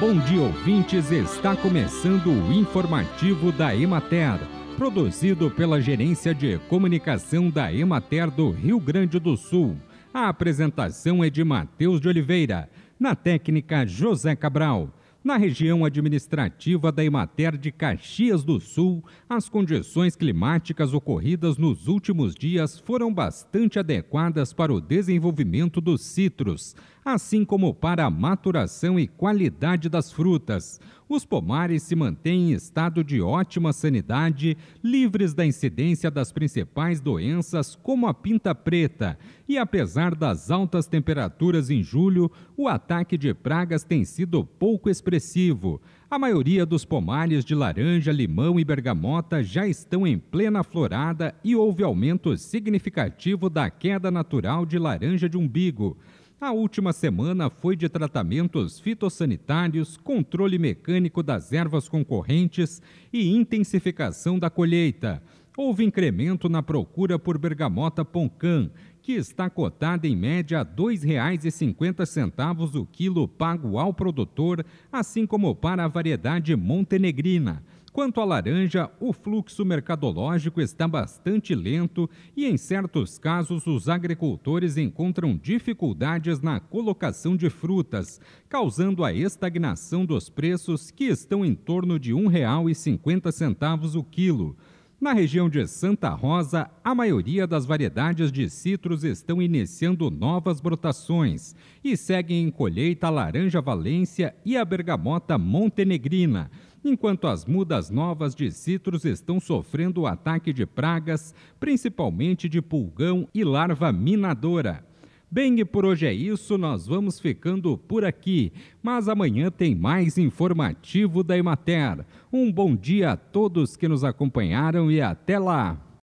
Bom dia, ouvintes. Está começando o informativo da Emater, produzido pela Gerência de Comunicação da Emater do Rio Grande do Sul. A apresentação é de Matheus de Oliveira, na técnica José Cabral. Na região administrativa da Emater de Caxias do Sul, as condições climáticas ocorridas nos últimos dias foram bastante adequadas para o desenvolvimento dos citros, assim como para a maturação e qualidade das frutas. Os pomares se mantêm em estado de ótima sanidade, livres da incidência das principais doenças, como a pinta preta. E apesar das altas temperaturas em julho, o ataque de pragas tem sido pouco expressivo. A maioria dos pomares de laranja, limão e bergamota já estão em plena florada e houve aumento significativo da queda natural de laranja de umbigo. A última semana foi de tratamentos fitossanitários, controle mecânico das ervas concorrentes e intensificação da colheita. Houve incremento na procura por bergamota Poncã, que está cotada em média a R$ 2,50 o quilo pago ao produtor, assim como para a variedade montenegrina. Quanto à laranja, o fluxo mercadológico está bastante lento e, em certos casos, os agricultores encontram dificuldades na colocação de frutas, causando a estagnação dos preços que estão em torno de R$ 1,50 o quilo. Na região de Santa Rosa, a maioria das variedades de citros estão iniciando novas brotações e seguem em colheita a laranja valência e a bergamota montenegrina, enquanto as mudas novas de citros estão sofrendo o ataque de pragas, principalmente de pulgão e larva minadora. Bem, e por hoje é isso, nós vamos ficando por aqui, mas amanhã tem mais informativo da Emater. Um bom dia a todos que nos acompanharam e até lá!